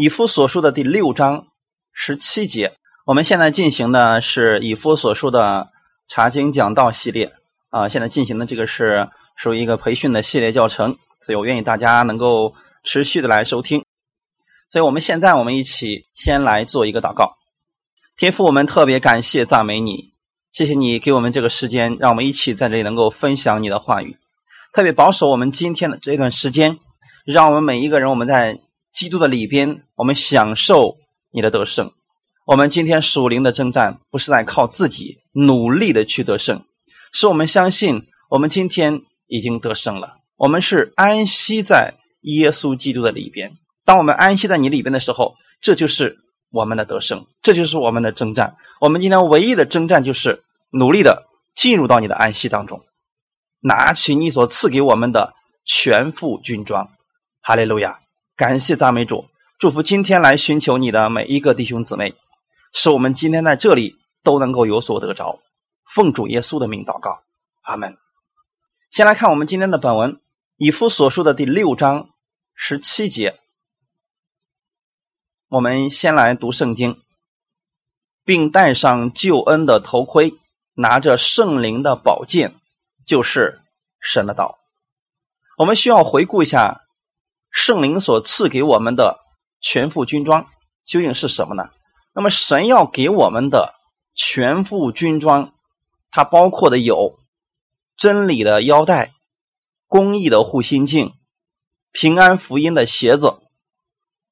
以夫所书的第六章十七节。我们现在进行的是以夫所书的查经讲道系列啊，现在进行的这个是属于一个培训的系列教程，所以我愿意大家能够持续的来收听。所以我们现在我们一起先来做一个祷告。天父，我们特别感谢赞美你，谢谢你给我们这个时间，让我们一起在这里能够分享你的话语。特别保守我们今天的这段时间，让我们每一个人我们在基督的里边，我们享受你的得胜。我们今天属灵的征战，不是在靠自己努力的去得胜，是我们相信我们今天已经得胜了。我们是安息在耶稣基督的里边。当我们安息在你里边的时候，这就是。我们的得胜，这就是我们的征战。我们今天唯一的征战，就是努力的进入到你的安息当中，拿起你所赐给我们的全副军装。哈利路亚！感谢赞美主，祝福今天来寻求你的每一个弟兄姊妹，使我们今天在这里都能够有所得着。奉主耶稣的名祷告，阿门。先来看我们今天的本文，以夫所述的第六章十七节。我们先来读圣经，并戴上救恩的头盔，拿着圣灵的宝剑，就是神的道。我们需要回顾一下圣灵所赐给我们的全副军装究竟是什么呢？那么神要给我们的全副军装，它包括的有真理的腰带、公义的护心镜、平安福音的鞋子。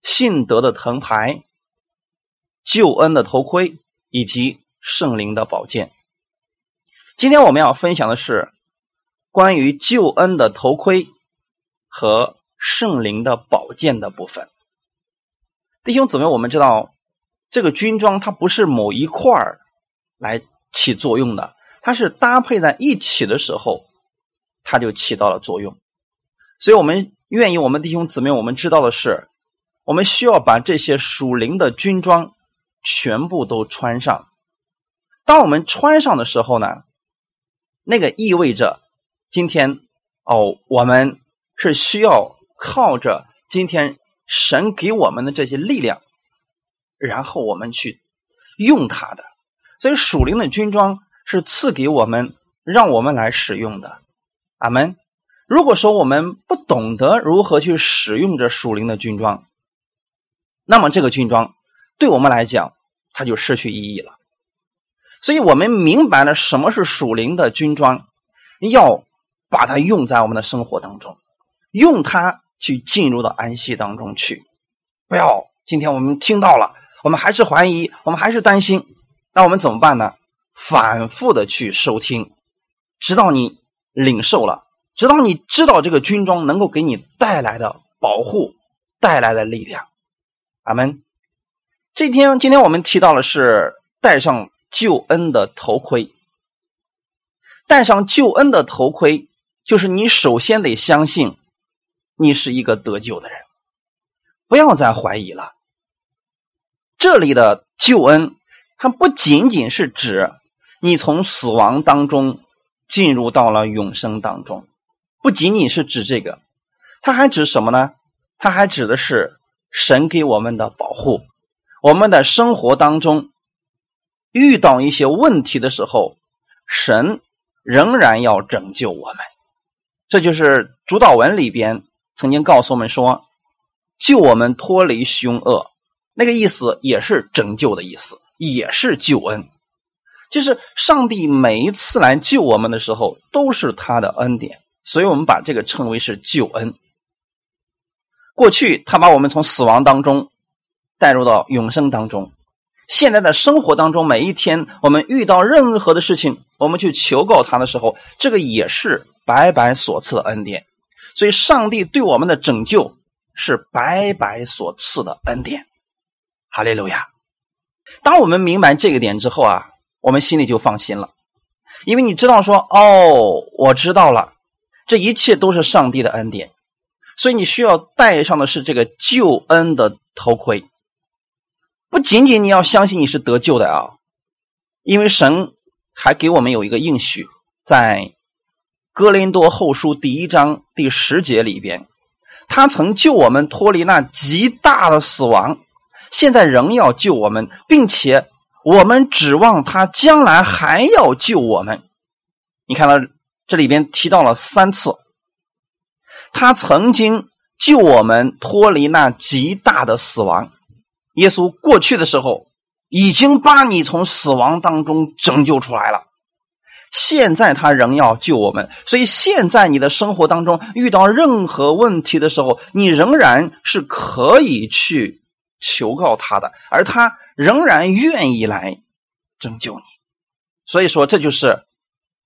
信德的藤牌、救恩的头盔以及圣灵的宝剑。今天我们要分享的是关于救恩的头盔和圣灵的宝剑的部分。弟兄姊妹，我们知道这个军装它不是某一块儿来起作用的，它是搭配在一起的时候，它就起到了作用。所以我们愿意，我们弟兄姊妹，我们知道的是。我们需要把这些属灵的军装全部都穿上。当我们穿上的时候呢，那个意味着今天哦，我们是需要靠着今天神给我们的这些力量，然后我们去用它的。所以属灵的军装是赐给我们，让我们来使用的。阿门。如果说我们不懂得如何去使用这属灵的军装，那么这个军装对我们来讲，它就失去意义了。所以我们明白了什么是属灵的军装，要把它用在我们的生活当中，用它去进入到安息当中去。不要今天我们听到了，我们还是怀疑，我们还是担心，那我们怎么办呢？反复的去收听，直到你领受了，直到你知道这个军装能够给你带来的保护，带来的力量。阿门。这天，今天我们提到的是戴上救恩的头盔。戴上救恩的头盔，就是你首先得相信你是一个得救的人，不要再怀疑了。这里的救恩，它不仅仅是指你从死亡当中进入到了永生当中，不仅仅是指这个，它还指什么呢？它还指的是。神给我们的保护，我们的生活当中遇到一些问题的时候，神仍然要拯救我们。这就是主导文里边曾经告诉我们说：“救我们脱离凶恶。”那个意思也是拯救的意思，也是救恩。就是上帝每一次来救我们的时候，都是他的恩典，所以我们把这个称为是救恩。过去他把我们从死亡当中带入到永生当中，现在的生活当中，每一天我们遇到任何的事情，我们去求告他的时候，这个也是白白所赐的恩典。所以，上帝对我们的拯救是白白所赐的恩典。哈利路亚！当我们明白这个点之后啊，我们心里就放心了，因为你知道说，哦，我知道了，这一切都是上帝的恩典。所以你需要戴上的是这个救恩的头盔，不仅仅你要相信你是得救的啊，因为神还给我们有一个应许，在哥林多后书第一章第十节里边，他曾救我们脱离那极大的死亡，现在仍要救我们，并且我们指望他将来还要救我们。你看到这里边提到了三次，他曾经救我们脱离那极大的死亡。耶稣过去的时候已经把你从死亡当中拯救出来了。现在他仍要救我们，所以现在你的生活当中遇到任何问题的时候，你仍然是可以去求告他的，而他仍然愿意来拯救你。所以说，这就是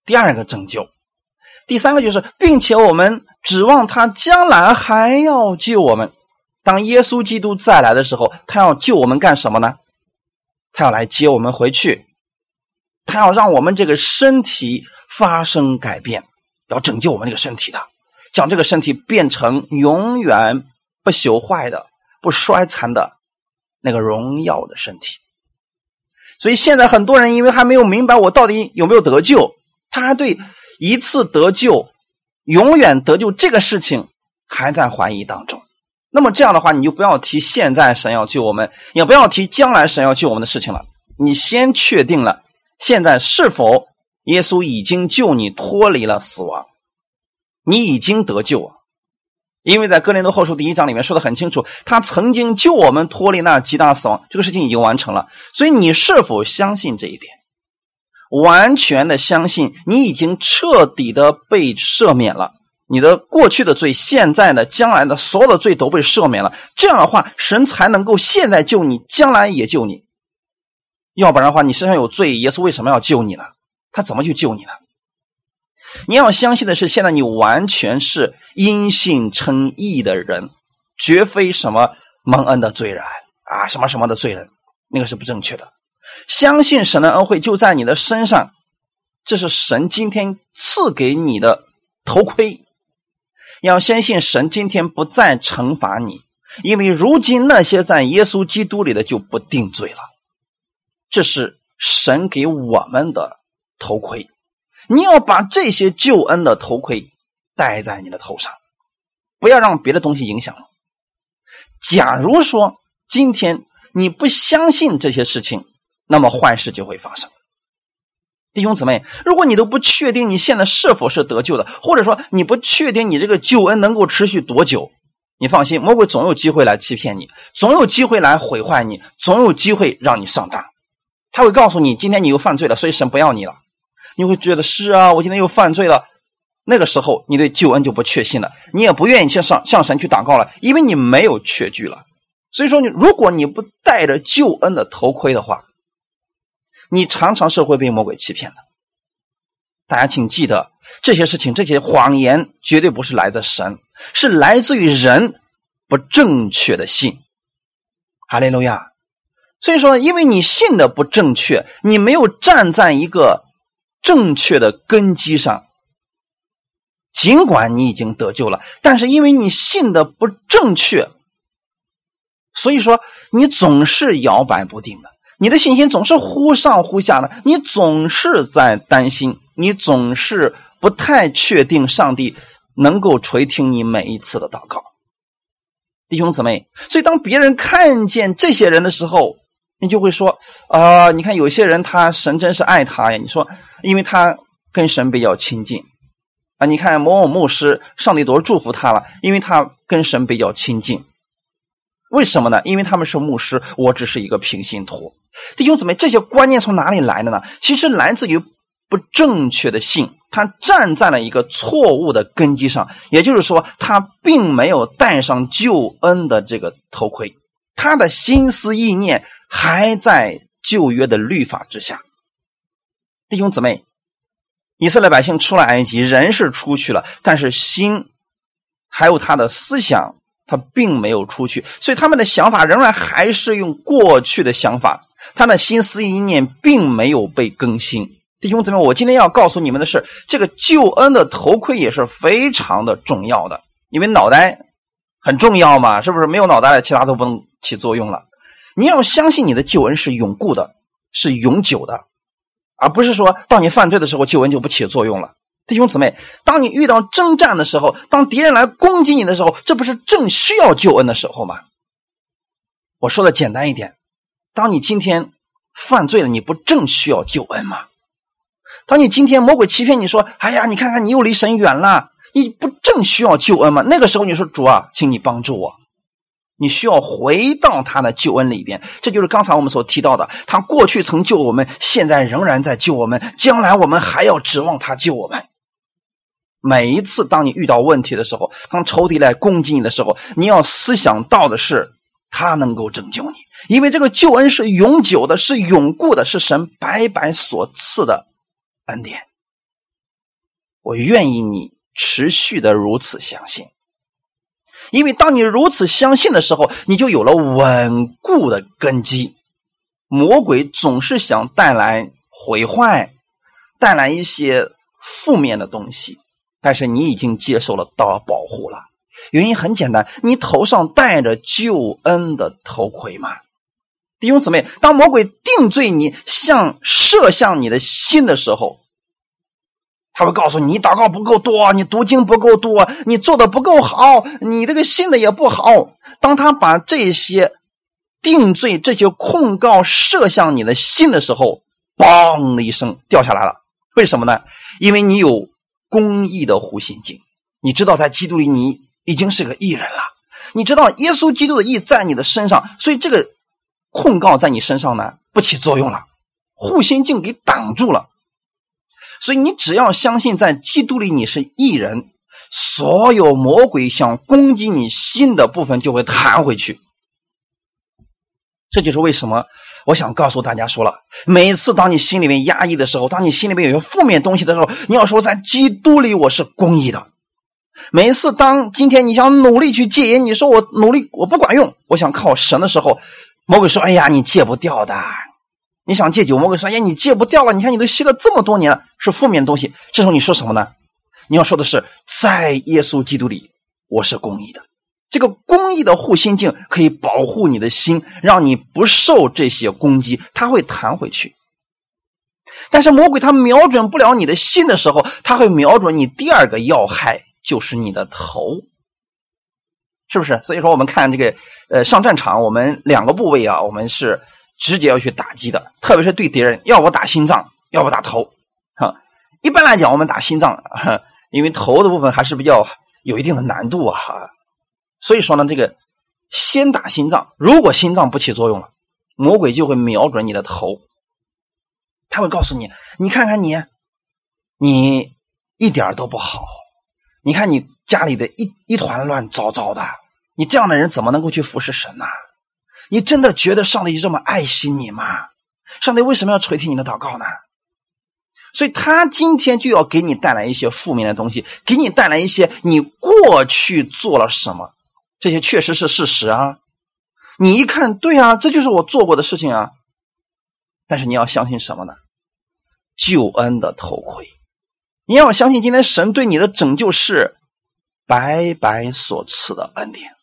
第二个拯救。第三个就是，并且我们指望他将来还要救我们。当耶稣基督再来的时候，他要救我们干什么呢？他要来接我们回去。他要让我们这个身体发生改变，要拯救我们这个身体的，将这个身体变成永远不朽坏的、不衰残的那个荣耀的身体。所以现在很多人因为还没有明白我到底有没有得救，他还对一次得救、永远得救这个事情还在怀疑当中。那么这样的话，你就不要提现在神要救我们，也不要提将来神要救我们的事情了。你先确定了。现在是否耶稣已经救你脱离了死亡？你已经得救啊！因为在哥林多后书第一章里面说的很清楚，他曾经救我们脱离那极大死亡，这个事情已经完成了。所以你是否相信这一点？完全的相信，你已经彻底的被赦免了，你的过去的罪、现在的、将来的所有的罪都被赦免了。这样的话，神才能够现在救你，将来也救你。要不然的话，你身上有罪，耶稣为什么要救你呢？他怎么去救你呢？你要相信的是，现在你完全是因信称义的人，绝非什么蒙恩的罪人啊，什么什么的罪人，那个是不正确的。相信神的恩惠就在你的身上，这是神今天赐给你的头盔。要相信神今天不再惩罚你，因为如今那些在耶稣基督里的就不定罪了。这是神给我们的头盔，你要把这些救恩的头盔戴在你的头上，不要让别的东西影响。假如说今天你不相信这些事情，那么坏事就会发生。弟兄姊妹，如果你都不确定你现在是否是得救的，或者说你不确定你这个救恩能够持续多久，你放心，魔鬼总有机会来欺骗你，总有机会来毁坏你，总有机会让你上当。他会告诉你，今天你又犯罪了，所以神不要你了。你会觉得是啊，我今天又犯罪了。那个时候，你对救恩就不确信了，你也不愿意去上向神去祷告了，因为你没有确据了。所以说，你如果你不戴着救恩的头盔的话，你常常是会被魔鬼欺骗的。大家请记得，这些事情、这些谎言绝对不是来自神，是来自于人不正确的信。哈利路亚。所以说，因为你信的不正确，你没有站在一个正确的根基上。尽管你已经得救了，但是因为你信的不正确，所以说你总是摇摆不定的，你的信心总是忽上忽下的，你总是在担心，你总是不太确定上帝能够垂听你每一次的祷告，弟兄姊妹。所以当别人看见这些人的时候，你就会说啊，你看有些人他神真是爱他呀。你说，因为他跟神比较亲近啊。你看某某牧师，上帝多祝福他了，因为他跟神比较亲近。为什么呢？因为他们是牧师，我只是一个平信徒。弟兄姊妹，这些观念从哪里来的呢？其实来自于不正确的信，他站在了一个错误的根基上，也就是说，他并没有戴上救恩的这个头盔，他的心思意念。还在旧约的律法之下，弟兄姊妹，以色列百姓出了埃及，人是出去了，但是心还有他的思想，他并没有出去，所以他们的想法仍然还是用过去的想法，他的心思意念并没有被更新。弟兄姊妹，我今天要告诉你们的是，这个救恩的头盔也是非常的重要的，因为脑袋很重要嘛，是不是？没有脑袋，其他都不能起作用了。你要相信你的救恩是永固的，是永久的，而不是说到你犯罪的时候救恩就不起作用了。弟兄姊妹，当你遇到征战的时候，当敌人来攻击你的时候，这不是正需要救恩的时候吗？我说的简单一点，当你今天犯罪了，你不正需要救恩吗？当你今天魔鬼欺骗你说：“哎呀，你看看你又离神远了，你不正需要救恩吗？”那个时候你说：“主啊，请你帮助我。”你需要回到他的救恩里边，这就是刚才我们所提到的，他过去曾救我们，现在仍然在救我们，将来我们还要指望他救我们。每一次当你遇到问题的时候，当仇敌来攻击你的时候，你要思想到的是，他能够拯救你，因为这个救恩是永久的，是永固的，是神白白所赐的恩典。我愿意你持续的如此相信。因为当你如此相信的时候，你就有了稳固的根基。魔鬼总是想带来毁坏，带来一些负面的东西，但是你已经接受了道保护了。原因很简单，你头上戴着救恩的头盔嘛。弟兄姊妹，当魔鬼定罪你、向射向你的心的时候。他会告诉你，祷告不够多，你读经不够多，你做的不够好，你这个信的也不好。当他把这些定罪、这些控告射向你的心的时候，嘣的一声掉下来了。为什么呢？因为你有公义的护心镜，你知道在基督里你已经是个义人了，你知道耶稣基督的义在你的身上，所以这个控告在你身上呢不起作用了，护心镜给挡住了。所以你只要相信，在基督里你是异人，所有魔鬼想攻击你心的部分就会弹回去。这就是为什么我想告诉大家说了，每次当你心里面压抑的时候，当你心里面有些负面东西的时候，你要说在基督里我是公义的。每次当今天你想努力去戒烟，你说我努力我不管用，我想靠神的时候，魔鬼说：“哎呀，你戒不掉的。”你想戒酒，魔鬼说：“哎，你戒不掉了。你看，你都吸了这么多年了，是负面东西。这时候你说什么呢？你要说的是，在耶稣基督里，我是公义的。这个公义的护心镜可以保护你的心，让你不受这些攻击，它会弹回去。但是魔鬼他瞄准不了你的心的时候，他会瞄准你第二个要害，就是你的头，是不是？所以说，我们看这个，呃，上战场，我们两个部位啊，我们是。直接要去打击的，特别是对敌人，要不打心脏，要不打头，哈。一般来讲，我们打心脏，因为头的部分还是比较有一定的难度啊，所以说呢，这个先打心脏，如果心脏不起作用了，魔鬼就会瞄准你的头，他会告诉你，你看看你，你一点都不好，你看你家里的一一团乱糟糟的，你这样的人怎么能够去服侍神呢？你真的觉得上帝这么爱惜你吗？上帝为什么要垂听你的祷告呢？所以他今天就要给你带来一些负面的东西，给你带来一些你过去做了什么，这些确实是事实啊。你一看，对啊，这就是我做过的事情啊。但是你要相信什么呢？救恩的头盔，你要相信今天神对你的拯救是白白所赐的恩典。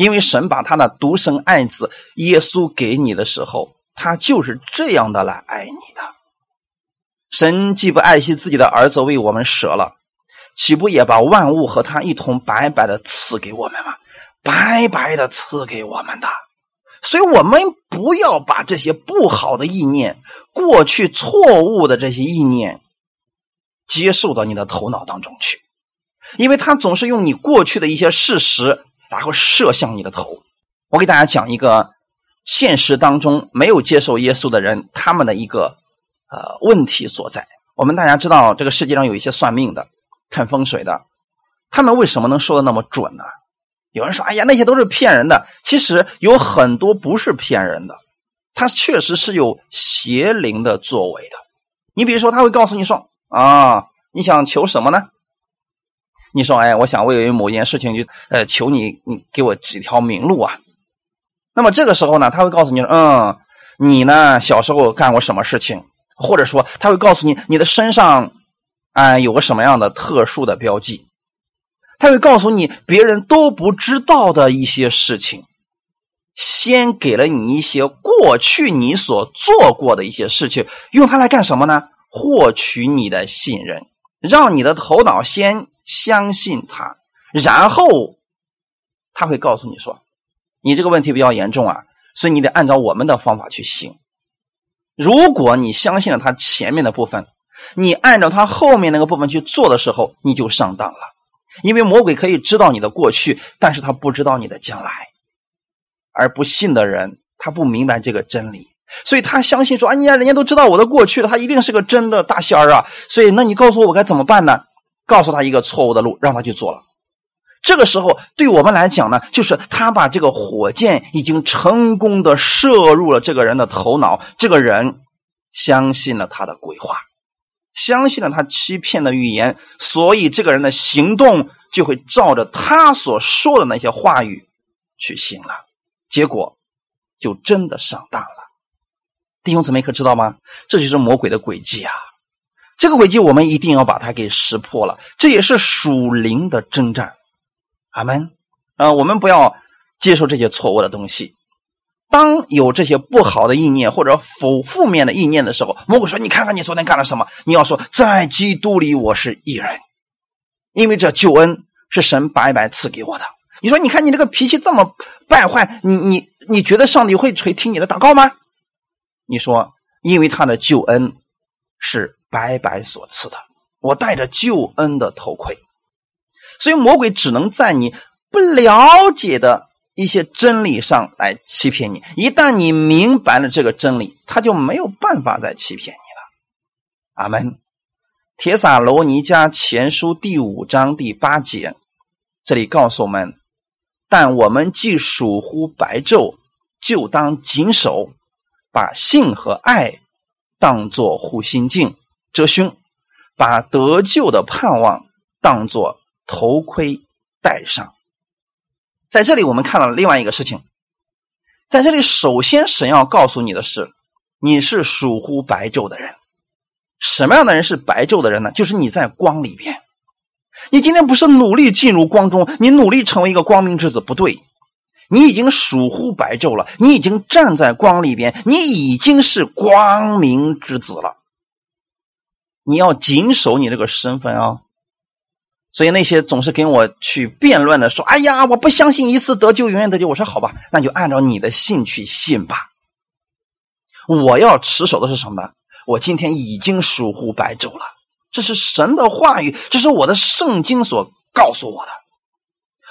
因为神把他的独生爱子耶稣给你的时候，他就是这样的来爱你的。神既不爱惜自己的儿子为我们舍了，岂不也把万物和他一同白白的赐给我们吗？白白的赐给我们的。所以，我们不要把这些不好的意念、过去错误的这些意念接受到你的头脑当中去，因为他总是用你过去的一些事实。然后射向你的头。我给大家讲一个现实当中没有接受耶稣的人他们的一个呃问题所在。我们大家知道这个世界上有一些算命的、看风水的，他们为什么能说的那么准呢？有人说：“哎呀，那些都是骗人的。”其实有很多不是骗人的，他确实是有邪灵的作为的。你比如说，他会告诉你说：“啊，你想求什么呢？”你说，哎，我想为某件事情就呃求你，你给我指条明路啊。那么这个时候呢，他会告诉你，嗯，你呢小时候干过什么事情，或者说他会告诉你你的身上啊有个什么样的特殊的标记，他会告诉你别人都不知道的一些事情，先给了你一些过去你所做过的一些事情，用它来干什么呢？获取你的信任。让你的头脑先相信他，然后他会告诉你说：“你这个问题比较严重啊，所以你得按照我们的方法去行。”如果你相信了他前面的部分，你按照他后面那个部分去做的时候，你就上当了。因为魔鬼可以知道你的过去，但是他不知道你的将来。而不信的人，他不明白这个真理，所以他相信说：“啊，你呀，人家都知道我的过去了，他一定是个真的大仙儿啊。”所以，那你告诉我我该怎么办呢？告诉他一个错误的路，让他去做了。这个时候，对我们来讲呢，就是他把这个火箭已经成功的射入了这个人的头脑，这个人相信了他的鬼话，相信了他欺骗的语言，所以这个人的行动就会照着他所说的那些话语去行了。结果就真的上当了，弟兄姊妹可知道吗？这就是魔鬼的诡计啊！这个诡计我们一定要把它给识破了，这也是属灵的征战。阿门。啊，我们不要接受这些错误的东西。当有这些不好的意念或者负负面的意念的时候，魔鬼说：“你看看你昨天干了什么？”你要说：“在基督里我是一人，因为这救恩是神白白赐给我的。”你说，你看你这个脾气这么败坏，你你你觉得上帝会垂听你的祷告吗？你说，因为他的救恩是白白所赐的，我戴着救恩的头盔，所以魔鬼只能在你不了解的一些真理上来欺骗你。一旦你明白了这个真理，他就没有办法再欺骗你了。阿门。铁撒罗尼迦前书第五章第八节，这里告诉我们。但我们既属乎白昼，就当谨守，把信和爱当作护心镜遮胸，把得救的盼望当作头盔戴上。在这里，我们看到了另外一个事情。在这里，首先神要告诉你的是，你是属乎白昼的人。什么样的人是白昼的人呢？就是你在光里边。你今天不是努力进入光中，你努力成为一个光明之子，不对，你已经属乎白昼了，你已经站在光里边，你已经是光明之子了。你要谨守你这个身份啊！所以那些总是跟我去辩论的说：“哎呀，我不相信一次得救，永远得救。”我说：“好吧，那就按照你的信去信吧。”我要持守的是什么？我今天已经属乎白昼了。这是神的话语，这是我的圣经所告诉我的。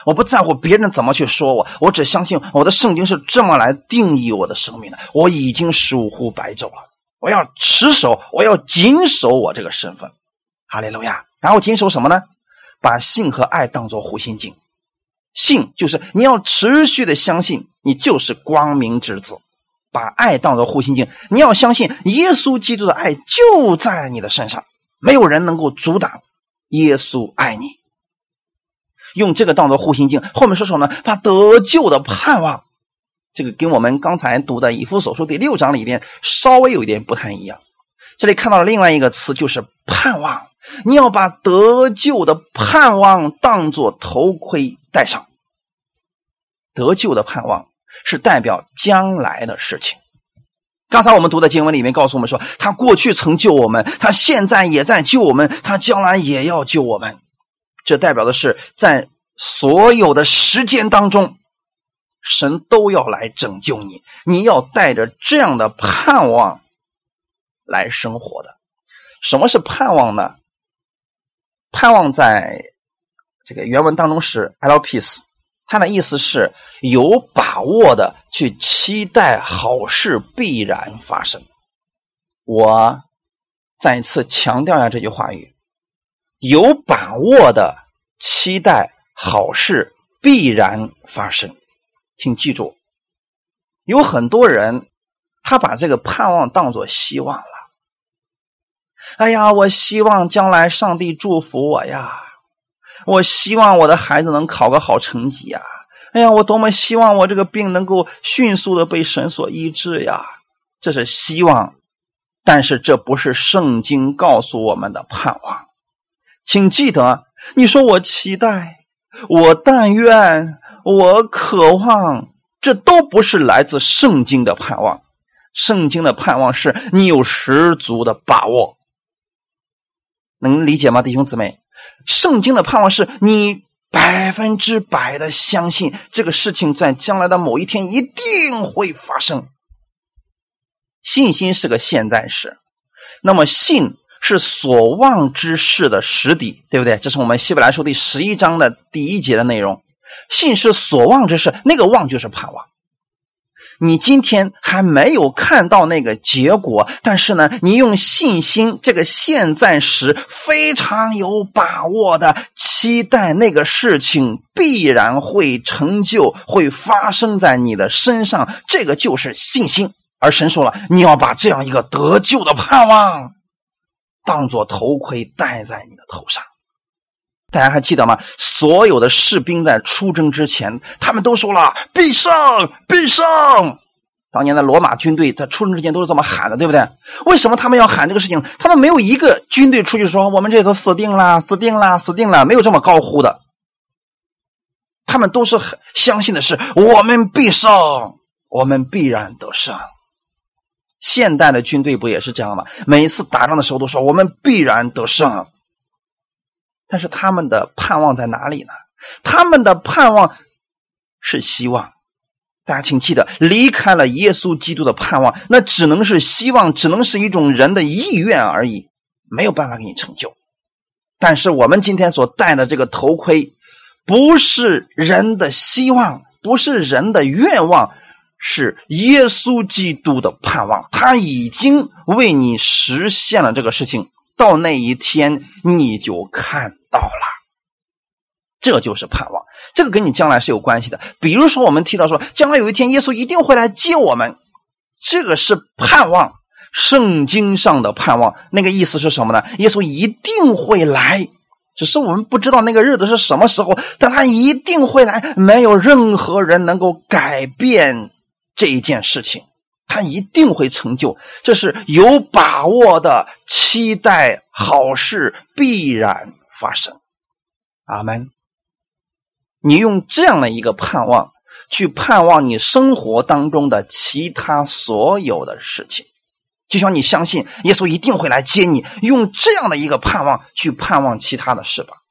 我不在乎别人怎么去说我，我只相信我的圣经是这么来定义我的生命的。我已经属乎白昼了，我要持守，我要谨守我这个身份。哈利路亚！然后谨守什么呢？把信和爱当做护心镜。信就是你要持续的相信，你就是光明之子；把爱当做护心镜，你要相信耶稣基督的爱就在你的身上。没有人能够阻挡耶稣爱你，用这个当做护心镜。后面说什么呢？把得救的盼望，这个跟我们刚才读的以弗所书第六章里边稍微有一点不太一样。这里看到了另外一个词，就是盼望。你要把得救的盼望当做头盔戴上。得救的盼望是代表将来的事情。刚才我们读的经文里面告诉我们说，他过去曾救我们，他现在也在救我们，他将来也要救我们。这代表的是，在所有的时间当中，神都要来拯救你。你要带着这样的盼望来生活的。什么是盼望呢？盼望在这个原文当中是 “elopise”，它的意思是有把握的去期待好事必然发生。我再一次强调一下这句话语：有把握的期待好事必然发生。请记住，有很多人他把这个盼望当做希望了。哎呀，我希望将来上帝祝福我呀。我希望我的孩子能考个好成绩呀！哎呀，我多么希望我这个病能够迅速的被神所医治呀！这是希望，但是这不是圣经告诉我们的盼望。请记得，你说我期待，我但愿，我渴望，这都不是来自圣经的盼望。圣经的盼望是你有十足的把握。能理解吗，弟兄姊妹？圣经的盼望是你百分之百的相信这个事情在将来的某一天一定会发生。信心是个现在时，那么信是所望之事的实底，对不对？这是我们希伯来书第十一章的第一节的内容。信是所望之事，那个望就是盼望。你今天还没有看到那个结果，但是呢，你用信心这个现在时非常有把握的期待那个事情必然会成就，会发生在你的身上，这个就是信心。而神说了，你要把这样一个得救的盼望当做头盔戴在你的头上。大家还记得吗？所有的士兵在出征之前，他们都说了“必胜，必胜”。当年的罗马军队在出征之前都是这么喊的，对不对？为什么他们要喊这个事情？他们没有一个军队出去说“我们这次死定了，死定了，死定了”，没有这么高呼的。他们都是很相信的是“我们必胜，我们必然得胜”。现代的军队不也是这样吗？每一次打仗的时候都说“我们必然得胜”。但是他们的盼望在哪里呢？他们的盼望是希望。大家请记得，离开了耶稣基督的盼望，那只能是希望，只能是一种人的意愿而已，没有办法给你成就。但是我们今天所戴的这个头盔，不是人的希望，不是人的愿望，是耶稣基督的盼望。他已经为你实现了这个事情。到那一天，你就看到了，这就是盼望。这个跟你将来是有关系的。比如说，我们提到说，将来有一天耶稣一定会来接我们，这个是盼望，圣经上的盼望。那个意思是什么呢？耶稣一定会来，只是我们不知道那个日子是什么时候，但他一定会来，没有任何人能够改变这一件事情。他一定会成就，这是有把握的。期待好事必然发生，阿门。你用这样的一个盼望去盼望你生活当中的其他所有的事情，就像你相信耶稣一定会来接你，用这样的一个盼望去盼望其他的事吧，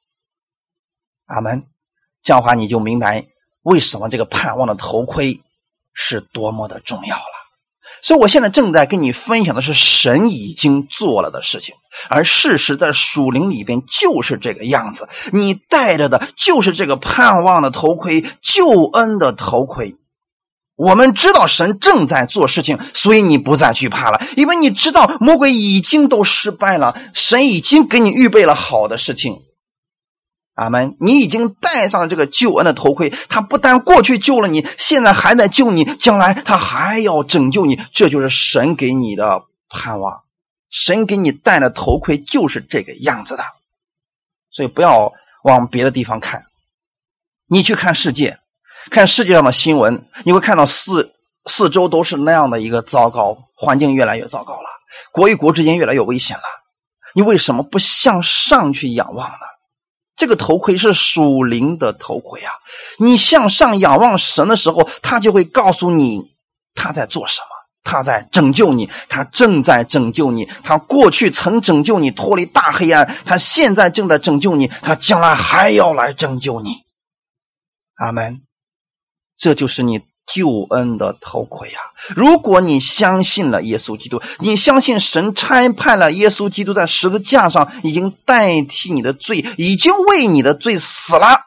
阿门。这样的话你就明白为什么这个盼望的头盔是多么的重要了。所以，我现在正在跟你分享的是神已经做了的事情，而事实在属灵里边就是这个样子。你戴着的就是这个盼望的头盔，救恩的头盔。我们知道神正在做事情，所以你不再惧怕了，因为你知道魔鬼已经都失败了，神已经给你预备了好的事情。阿门！你已经戴上了这个救恩的头盔，他不但过去救了你，现在还在救你，将来他还要拯救你。这就是神给你的盼望，神给你戴的头盔就是这个样子的。所以不要往别的地方看，你去看世界，看世界上的新闻，你会看到四四周都是那样的一个糟糕环境，越来越糟糕了，国与国之间越来越危险了。你为什么不向上去仰望呢？这个头盔是属灵的头盔啊！你向上仰望神的时候，他就会告诉你他在做什么，他在拯救你，他正在拯救你，他过去曾拯救你脱离大黑暗，他现在正在拯救你，他将来还要来拯救你。阿门！这就是你。救恩的头盔呀！如果你相信了耶稣基督，你相信神差派了耶稣基督在十字架上已经代替你的罪，已经为你的罪死了，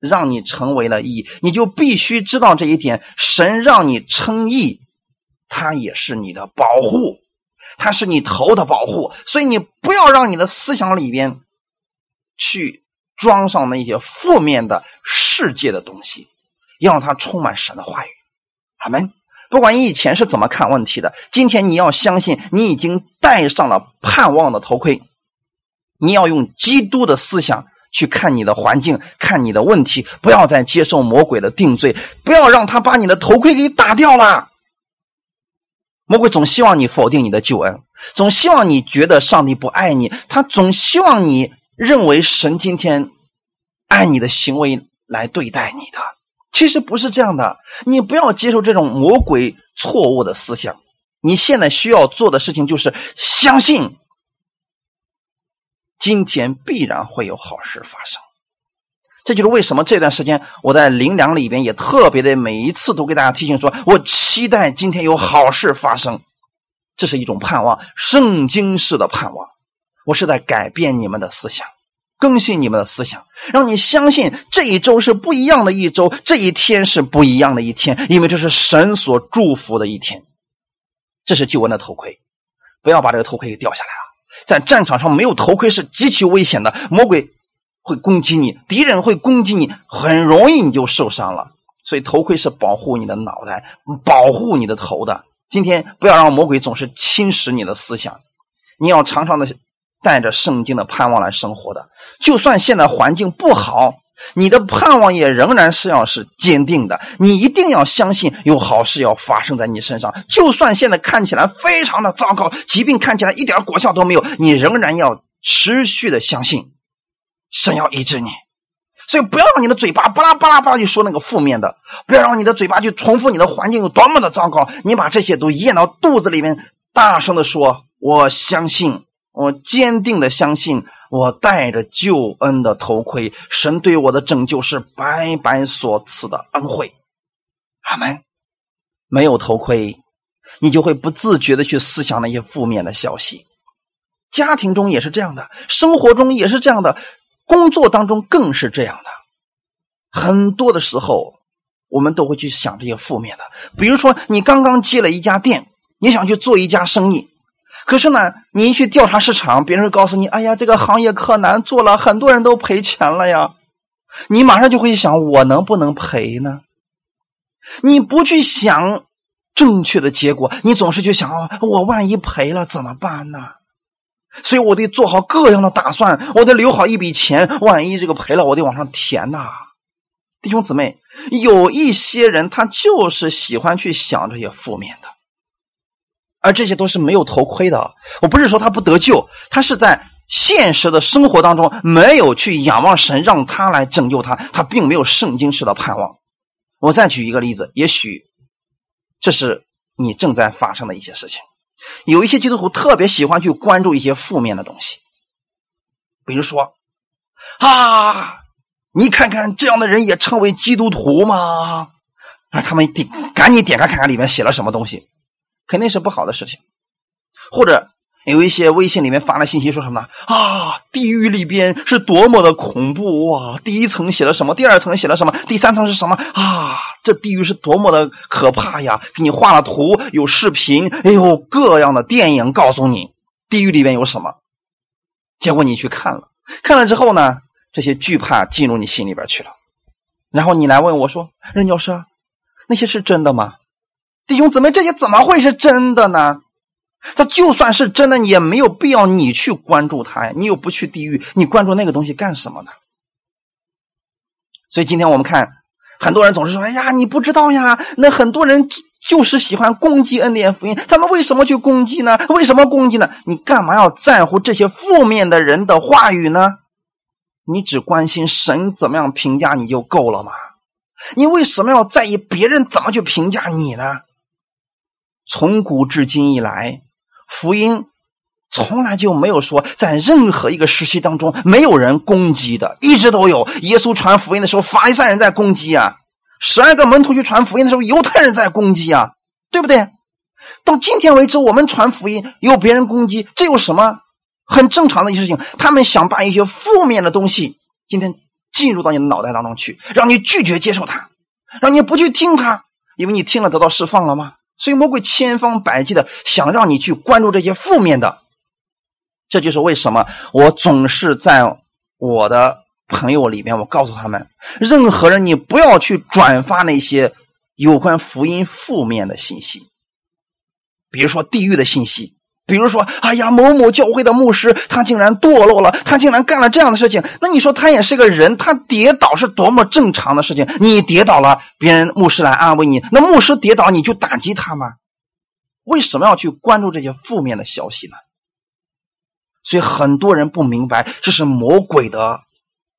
让你成为了义，你就必须知道这一点：神让你称义，他也是你的保护，他是你头的保护。所以你不要让你的思想里边去装上那些负面的世界的东西，让它充满神的话语。他们不管你以前是怎么看问题的，今天你要相信，你已经戴上了盼望的头盔。你要用基督的思想去看你的环境，看你的问题，不要再接受魔鬼的定罪，不要让他把你的头盔给打掉了。魔鬼总希望你否定你的救恩，总希望你觉得上帝不爱你，他总希望你认为神今天按你的行为来对待你的。其实不是这样的，你不要接受这种魔鬼错误的思想。你现在需要做的事情就是相信，今天必然会有好事发生。这就是为什么这段时间我在灵粮里边也特别的每一次都给大家提醒说，我期待今天有好事发生，这是一种盼望，圣经式的盼望。我是在改变你们的思想，更新你们的思想，让你相信这一周是不一样的一周，这一天是不一样的一天，因为这是神所祝福的一天。这是救恩的头盔，不要把这个头盔给掉下来了。在战场上没有头盔是极其危险的，魔鬼。会攻击你，敌人会攻击你，很容易你就受伤了。所以头盔是保护你的脑袋，保护你的头的。今天不要让魔鬼总是侵蚀你的思想，你要常常的带着圣经的盼望来生活的。就算现在环境不好，你的盼望也仍然是要是坚定的。你一定要相信有好事要发生在你身上。就算现在看起来非常的糟糕，疾病看起来一点果效都没有，你仍然要持续的相信。神要医治你，所以不要让你的嘴巴巴拉巴拉巴拉就说那个负面的，不要让你的嘴巴去重复你的环境有多么的糟糕，你把这些都咽到肚子里面，大声的说：“我相信，我坚定的相信，我带着救恩的头盔，神对我的拯救是白白所赐的恩惠。”阿门。没有头盔，你就会不自觉的去思想那些负面的消息，家庭中也是这样的，生活中也是这样的。工作当中更是这样的，很多的时候我们都会去想这些负面的。比如说，你刚刚接了一家店，你想去做一家生意，可是呢，你一去调查市场，别人告诉你：“哎呀，这个行业可难做了，很多人都赔钱了呀。”你马上就会想：“我能不能赔呢？”你不去想正确的结果，你总是去想：“哦，我万一赔了怎么办呢？”所以我得做好各样的打算，我得留好一笔钱，万一这个赔了，我得往上填呐。弟兄姊妹，有一些人他就是喜欢去想这些负面的，而这些都是没有头盔的。我不是说他不得救，他是在现实的生活当中没有去仰望神，让他来拯救他，他并没有圣经式的盼望。我再举一个例子，也许这是你正在发生的一些事情。有一些基督徒特别喜欢去关注一些负面的东西，比如说，啊，你看看这样的人也称为基督徒吗？啊，他们点赶紧点开看看里面写了什么东西，肯定是不好的事情，或者。有一些微信里面发了信息，说什么？啊，地狱里边是多么的恐怖哇！第一层写了什么？第二层写了什么？第三层是什么？啊，这地狱是多么的可怕呀！给你画了图，有视频，哎呦，各样的电影告诉你地狱里边有什么。结果你去看了，看了之后呢，这些惧怕进入你心里边去了。然后你来问我说：“任教师，那些是真的吗？”弟兄姊妹，这些怎么会是真的呢？他就算是真的，也没有必要你去关注他呀。你又不去地狱，你关注那个东西干什么呢？所以今天我们看，很多人总是说：“哎呀，你不知道呀。”那很多人就是喜欢攻击恩典福音，他们为什么去攻击呢？为什么攻击呢？你干嘛要在乎这些负面的人的话语呢？你只关心神怎么样评价你就够了吗？你为什么要在意别人怎么去评价你呢？从古至今以来。福音从来就没有说在任何一个时期当中没有人攻击的，一直都有。耶稣传福音的时候，法利赛人在攻击啊；十二个门徒去传福音的时候，犹太人在攻击啊，对不对？到今天为止，我们传福音有别人攻击，这有什么很正常的一些事情？他们想把一些负面的东西今天进入到你的脑袋当中去，让你拒绝接受它，让你不去听它，因为你听了得到释放了吗？所以魔鬼千方百计的想让你去关注这些负面的，这就是为什么我总是在我的朋友里面，我告诉他们，任何人你不要去转发那些有关福音负面的信息，比如说地狱的信息。比如说，哎呀，某某教会的牧师他竟然堕落了，他竟然干了这样的事情。那你说他也是个人，他跌倒是多么正常的事情？你跌倒了，别人牧师来安慰你，那牧师跌倒你就打击他吗？为什么要去关注这些负面的消息呢？所以很多人不明白，这是魔鬼的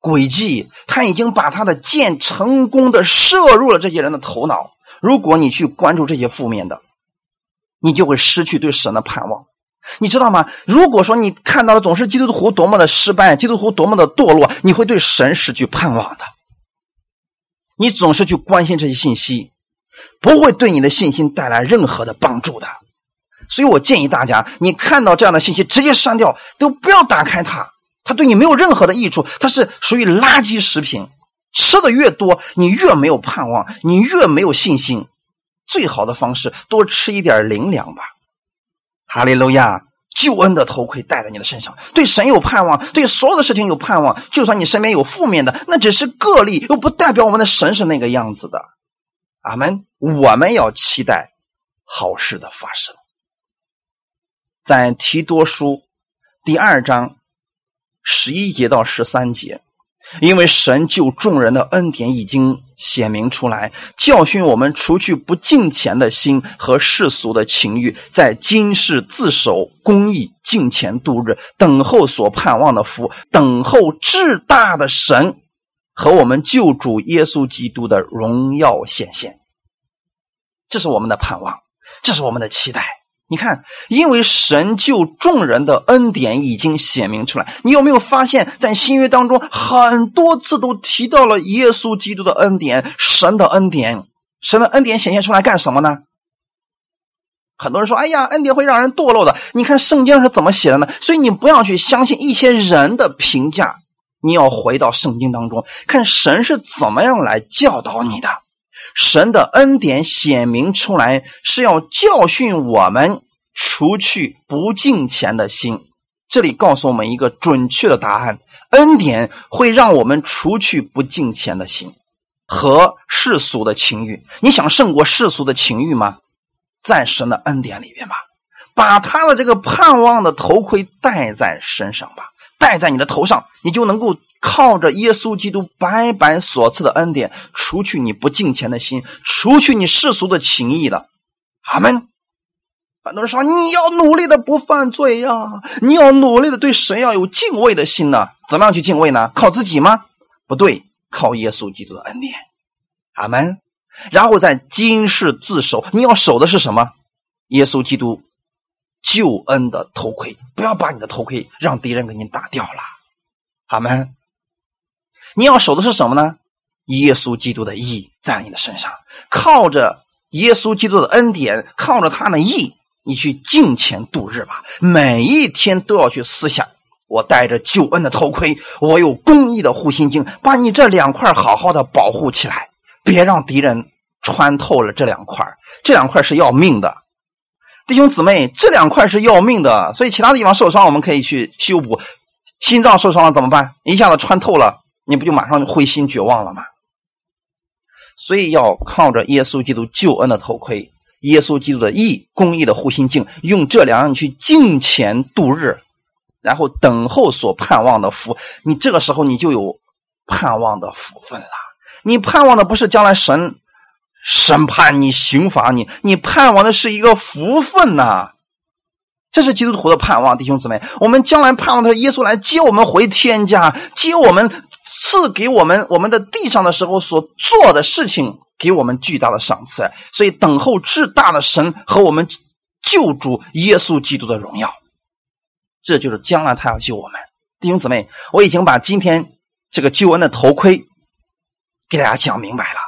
诡计，他已经把他的箭成功的射入了这些人的头脑。如果你去关注这些负面的，你就会失去对神的盼望。你知道吗？如果说你看到的总是基督徒多么的失败，基督徒多么的堕落，你会对神失去盼望的。你总是去关心这些信息，不会对你的信心带来任何的帮助的。所以我建议大家，你看到这样的信息，直接删掉，都不要打开它，它对你没有任何的益处，它是属于垃圾食品。吃的越多，你越没有盼望，你越没有信心。最好的方式，多吃一点灵粮吧。哈利路亚，救恩的头盔戴在你的身上，对神有盼望，对所有的事情有盼望。就算你身边有负面的，那只是个例，又不代表我们的神是那个样子的。阿门。我们要期待好事的发生。在提多书第二章十一节到十三节。因为神救众人的恩典已经显明出来，教训我们除去不敬虔的心和世俗的情欲，在今世自守公义，敬虔度日，等候所盼望的福，等候至大的神和我们救主耶稣基督的荣耀显现。这是我们的盼望，这是我们的期待。你看，因为神救众人的恩典已经显明出来。你有没有发现，在新约当中，很多次都提到了耶稣基督的恩典、神的恩典。神的恩典显现出来干什么呢？很多人说：“哎呀，恩典会让人堕落的。”你看圣经是怎么写的呢？所以你不要去相信一些人的评价，你要回到圣经当中，看神是怎么样来教导你的。神的恩典显明出来，是要教训我们除去不敬虔的心。这里告诉我们一个准确的答案：恩典会让我们除去不敬虔的心和世俗的情欲。你想胜过世俗的情欲吗？在神的恩典里边吧，把他的这个盼望的头盔戴在身上吧，戴在你的头上，你就能够。靠着耶稣基督白白所赐的恩典，除去你不敬虔的心，除去你世俗的情谊了。阿门。很多人说你要努力的不犯罪呀，你要努力的对神要有敬畏的心呢。怎么样去敬畏呢？靠自己吗？不对，靠耶稣基督的恩典。阿门。然后在今世自守，你要守的是什么？耶稣基督救恩的头盔，不要把你的头盔让敌人给你打掉了。阿门。你要守的是什么呢？耶稣基督的义在你的身上，靠着耶稣基督的恩典，靠着他的义，你去敬虔度日吧。每一天都要去思想：我戴着救恩的头盔，我有公义的护心镜，把你这两块好好的保护起来，别让敌人穿透了这两块。这两块是要命的，弟兄姊妹，这两块是要命的。所以其他地方受伤，我们可以去修补。心脏受伤了怎么办？一下子穿透了。你不就马上就灰心绝望了吗？所以要靠着耶稣基督救恩的头盔，耶稣基督的义、公义的护心镜，用这两样去敬虔度日，然后等候所盼望的福。你这个时候你就有盼望的福分了。你盼望的不是将来神审判你、刑罚你，你盼望的是一个福分呐。这是基督徒的盼望，弟兄姊妹，我们将来盼望的是耶稣来接我们回天家，接我们。赐给我们我们的地上的时候所做的事情，给我们巨大的赏赐。所以等候至大的神和我们救主耶稣基督的荣耀，这就是将来他要救我们。弟兄姊妹，我已经把今天这个救恩的头盔给大家讲明白了。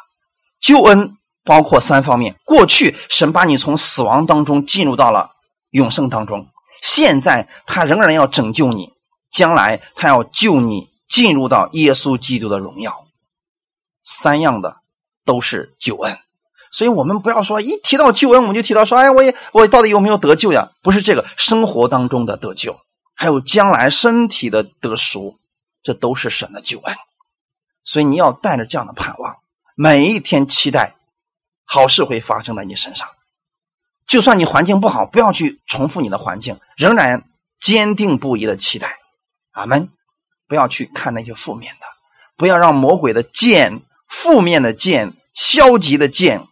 救恩包括三方面：过去神把你从死亡当中进入到了永生当中，现在他仍然要拯救你，将来他要救你。进入到耶稣基督的荣耀，三样的都是救恩，所以我们不要说一提到救恩，我们就提到说，哎，我也我到底有没有得救呀？不是这个生活当中的得救，还有将来身体的得赎，这都是神的救恩。所以你要带着这样的盼望，每一天期待好事会发生在你身上。就算你环境不好，不要去重复你的环境，仍然坚定不移的期待。阿门。不要去看那些负面的，不要让魔鬼的箭、负面的箭、消极的箭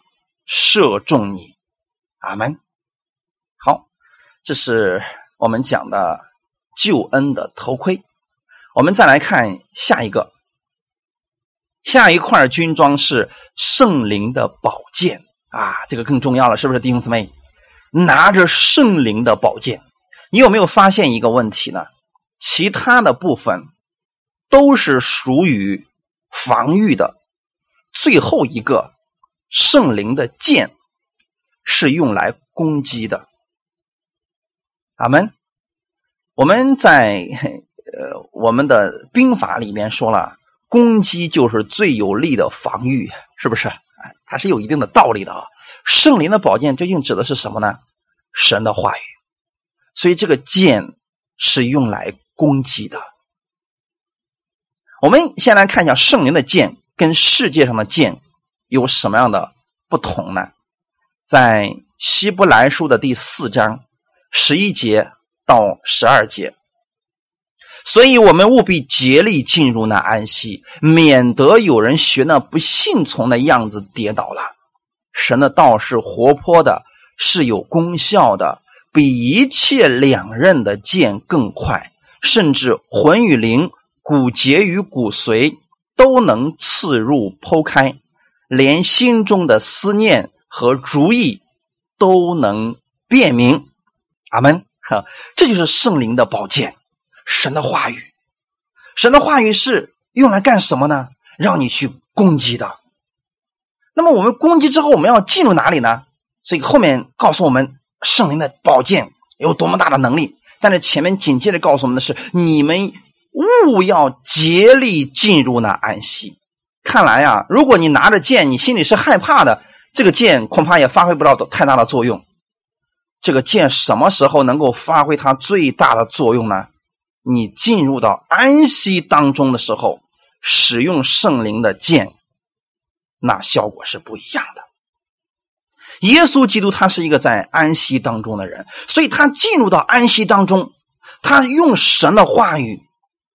射中你。阿门。好，这是我们讲的救恩的头盔。我们再来看下一个，下一块军装是圣灵的宝剑啊，这个更重要了，是不是弟兄姊妹？拿着圣灵的宝剑，你有没有发现一个问题呢？其他的部分都是属于防御的，最后一个圣灵的剑是用来攻击的。阿门。我们在呃我们的兵法里面说了，攻击就是最有力的防御，是不是？哎，它是有一定的道理的啊。圣灵的宝剑究竟指的是什么呢？神的话语。所以这个剑是用来攻击的。我们先来看一下圣灵的剑跟世界上的剑有什么样的不同呢？在希伯来书的第四章十一节到十二节，所以我们务必竭力进入那安息，免得有人学那不信从的样子跌倒了。神的道是活泼的，是有功效的。比一切两刃的剑更快，甚至魂与灵、骨节与骨髓都能刺入剖开，连心中的思念和主意都能辨明。阿门。哈，这就是圣灵的宝剑，神的话语。神的话语是用来干什么呢？让你去攻击的。那么我们攻击之后，我们要进入哪里呢？所以后面告诉我们。圣灵的宝剑有多么大的能力？但是前面紧接着告诉我们的是：你们勿要竭力进入那安息。看来呀，如果你拿着剑，你心里是害怕的，这个剑恐怕也发挥不了太大的作用。这个剑什么时候能够发挥它最大的作用呢？你进入到安息当中的时候，使用圣灵的剑，那效果是不一样的。耶稣基督他是一个在安息当中的人，所以他进入到安息当中，他用神的话语，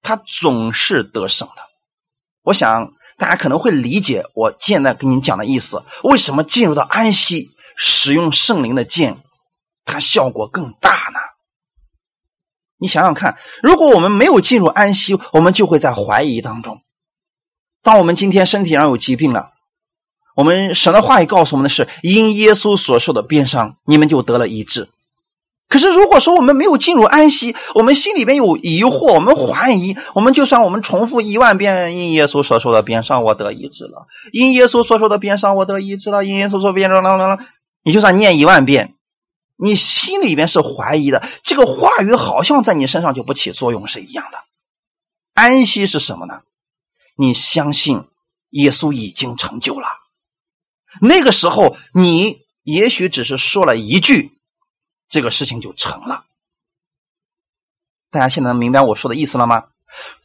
他总是得胜的。我想大家可能会理解我现在跟你讲的意思：为什么进入到安息，使用圣灵的剑，它效果更大呢？你想想看，如果我们没有进入安息，我们就会在怀疑当中。当我们今天身体上有疾病了。我们神的话语告诉我们的是，因耶稣所受的鞭伤，你们就得了医治。可是如果说我们没有进入安息，我们心里边有疑惑，我们怀疑，我们就算我们重复一万遍，因耶稣所说的鞭伤，我得医治了；因耶稣所说的鞭伤，我得医治了；因耶稣所鞭伤，了你就算念一万遍，你心里边是怀疑的，这个话语好像在你身上就不起作用是一样的。安息是什么呢？你相信耶稣已经成就了。那个时候，你也许只是说了一句，这个事情就成了。大家现在能明白我说的意思了吗？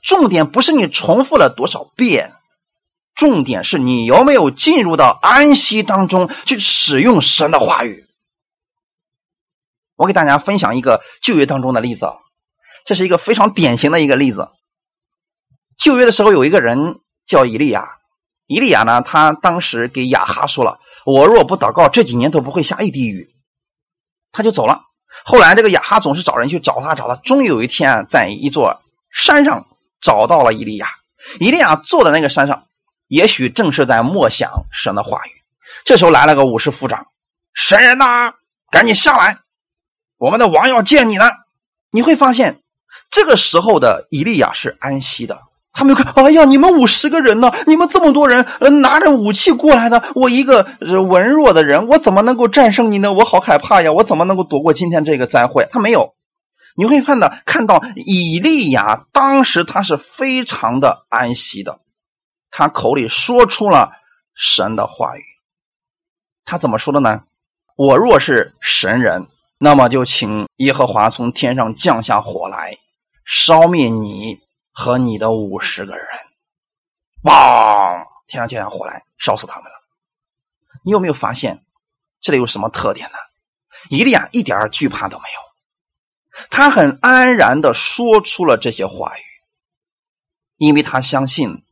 重点不是你重复了多少遍，重点是你有没有进入到安息当中去使用神的话语。我给大家分享一个旧约当中的例子，这是一个非常典型的一个例子。旧约的时候，有一个人叫以利亚。伊利亚呢？他当时给亚哈说了：“我若不祷告，这几年都不会下一滴雨。”他就走了。后来这个亚哈总是找人去找他，找他，终于有一天在一座山上找到了伊利亚。伊利亚坐在那个山上，也许正是在默想神的话语。这时候来了个武士副长：“神人呐，赶紧下来，我们的王要见你呢。”你会发现，这个时候的伊利亚是安息的。他们就看，哎呀，你们五十个人呢？你们这么多人，呃，拿着武器过来的，我一个文弱的人，我怎么能够战胜你呢？我好害怕呀！我怎么能够躲过今天这个灾祸？他没有，你会看到，看到以利亚当时他是非常的安息的，他口里说出了神的话语。他怎么说的呢？我若是神人，那么就请耶和华从天上降下火来，烧灭你。和你的五十个人，嘣！天上掉下火来，烧死他们了。你有没有发现这里有什么特点呢？伊利亚一点惧怕都没有，他很安然的说出了这些话语，因为他相信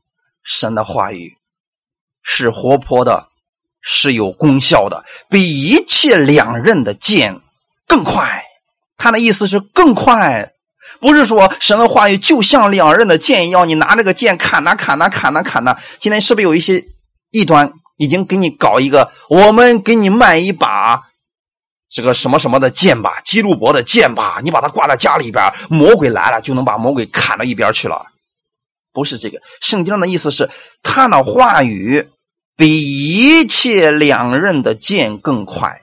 神的话语是活泼的，是有功效的，比一切两刃的剑更快。他的意思是更快。不是说神的话语就像两刃的剑一样，你拿这个剑砍呐砍呐砍呐砍呐。今天是不是有一些异端已经给你搞一个？我们给你卖一把这个什么什么的剑吧，基路伯的剑吧，你把它挂在家里边，魔鬼来了就能把魔鬼砍到一边去了。不是这个，圣经的意思是，他的话语比一切两刃的剑更快。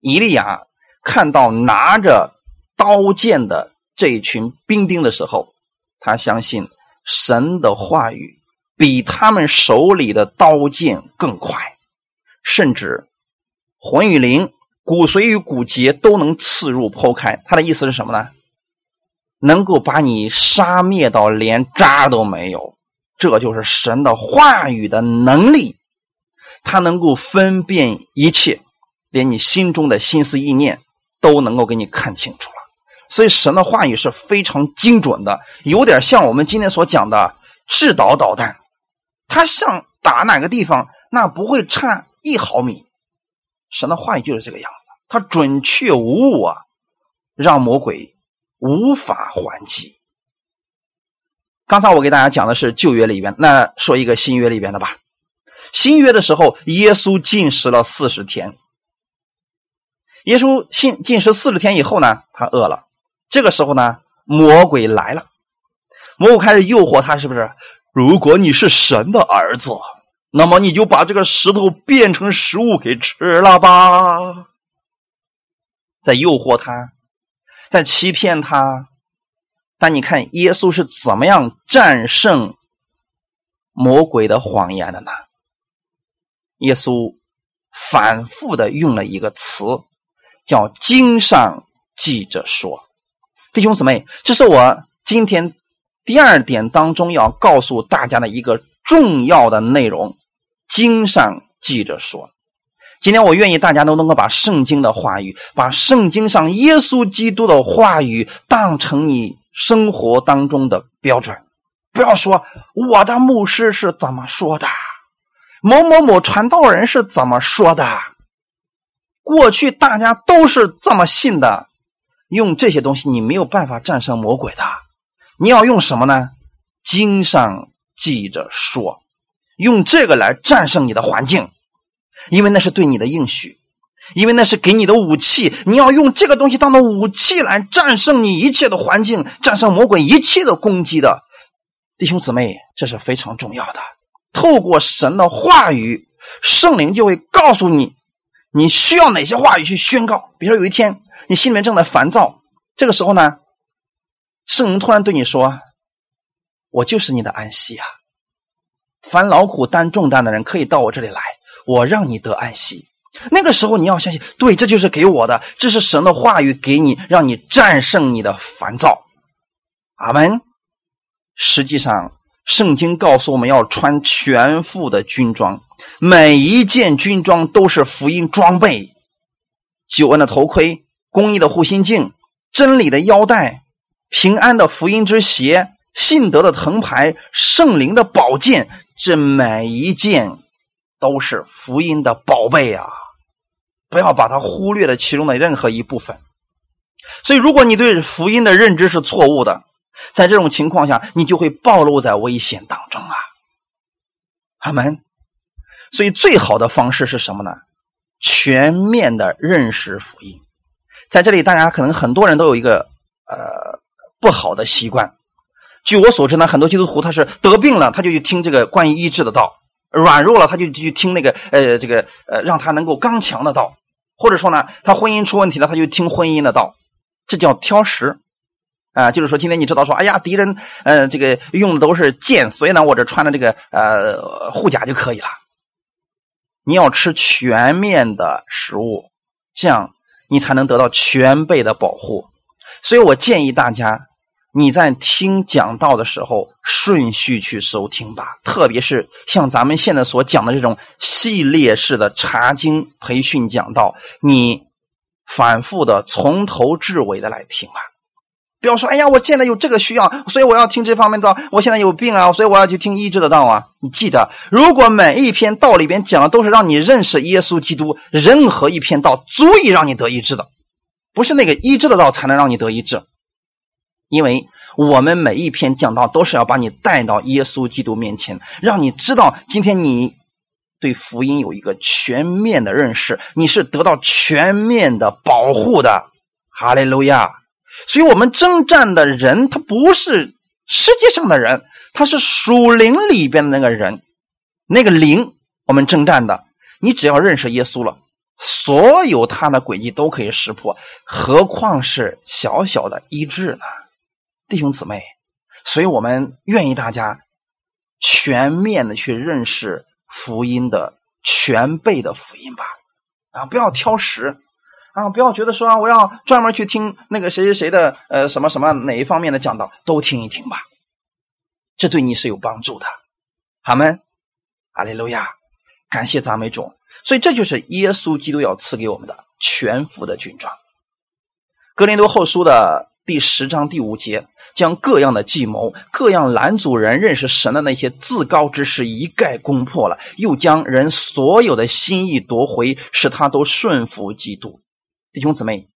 以利亚看到拿着刀剑的这一群兵丁的时候，他相信神的话语比他们手里的刀剑更快，甚至魂与灵。骨髓与骨节都能刺入剖开，他的意思是什么呢？能够把你杀灭到连渣都没有，这就是神的话语的能力。他能够分辨一切，连你心中的心思意念都能够给你看清楚。所以神的话语是非常精准的，有点像我们今天所讲的制导导弹，它像打哪个地方，那不会差一毫米。神的话语就是这个样子，它准确无误啊，让魔鬼无法还击。刚才我给大家讲的是旧约里边，那说一个新约里边的吧。新约的时候，耶稣进食了四十天。耶稣信进食四十天以后呢，他饿了。这个时候呢，魔鬼来了，魔鬼开始诱惑他，是不是？如果你是神的儿子。那么你就把这个石头变成食物给吃了吧，在诱惑他，在欺骗他。但你看耶稣是怎么样战胜魔鬼的谎言的呢？耶稣反复的用了一个词，叫“经上记着说”。弟兄姊妹，这是我今天第二点当中要告诉大家的一个重要的内容。经上记着说，今天我愿意大家都能够把圣经的话语，把圣经上耶稣基督的话语当成你生活当中的标准。不要说我的牧师是怎么说的，某某某传道人是怎么说的，过去大家都是这么信的。用这些东西，你没有办法战胜魔鬼的。你要用什么呢？经上记着说。用这个来战胜你的环境，因为那是对你的应许，因为那是给你的武器。你要用这个东西当做武器来战胜你一切的环境，战胜魔鬼一切的攻击的弟兄姊妹，这是非常重要的。透过神的话语，圣灵就会告诉你，你需要哪些话语去宣告。比如说有一天你心里面正在烦躁，这个时候呢，圣灵突然对你说：“我就是你的安息啊。”凡劳苦担重担的人，可以到我这里来，我让你得安息。那个时候你要相信，对，这就是给我的，这是神的话语给你，让你战胜你的烦躁。阿门。实际上，圣经告诉我们要穿全副的军装，每一件军装都是福音装备：九恩的头盔、公义的护心镜、真理的腰带、平安的福音之鞋、信德的藤牌、圣灵的宝剑。这每一件都是福音的宝贝啊！不要把它忽略了其中的任何一部分。所以，如果你对福音的认知是错误的，在这种情况下，你就会暴露在危险当中啊！阿门。所以，最好的方式是什么呢？全面的认识福音。在这里，大家可能很多人都有一个呃不好的习惯。据我所知呢，很多基督徒他是得病了，他就去听这个关于医治的道；软弱了，他就去听那个呃这个呃让他能够刚强的道；或者说呢，他婚姻出问题了，他就听婚姻的道。这叫挑食啊！就是说，今天你知道说，哎呀，敌人呃这个用的都是剑，所以呢，我这穿的这个呃护甲就可以了。你要吃全面的食物，这样你才能得到全备的保护。所以我建议大家。你在听讲道的时候，顺序去收听吧。特别是像咱们现在所讲的这种系列式的查经培训讲道，你反复的从头至尾的来听吧。不要说，哎呀，我现在有这个需要，所以我要听这方面道。我现在有病啊，所以我要去听医治的道啊。你记得，如果每一篇道里边讲的都是让你认识耶稣基督，任何一篇道足以让你得医治的，不是那个医治的道才能让你得医治。因为我们每一篇讲道都是要把你带到耶稣基督面前，让你知道今天你对福音有一个全面的认识，你是得到全面的保护的。哈利路亚！所以，我们征战的人，他不是世界上的人，他是属灵里边的那个人，那个灵，我们征战的。你只要认识耶稣了，所有他的诡计都可以识破，何况是小小的医治呢？弟兄姊妹，所以我们愿意大家全面的去认识福音的全备的福音吧，啊，不要挑食，啊，不要觉得说啊，我要专门去听那个谁谁谁的呃什么什么哪一方面的讲道，都听一听吧，这对你是有帮助的。阿门，阿利路亚，感谢赞美主。所以这就是耶稣基督要赐给我们的全副的军装。格林多后书的。第十章第五节，将各样的计谋、各样拦阻人认识神的那些自高之事一概攻破了，又将人所有的心意夺回，使他都顺服基督。弟兄姊妹，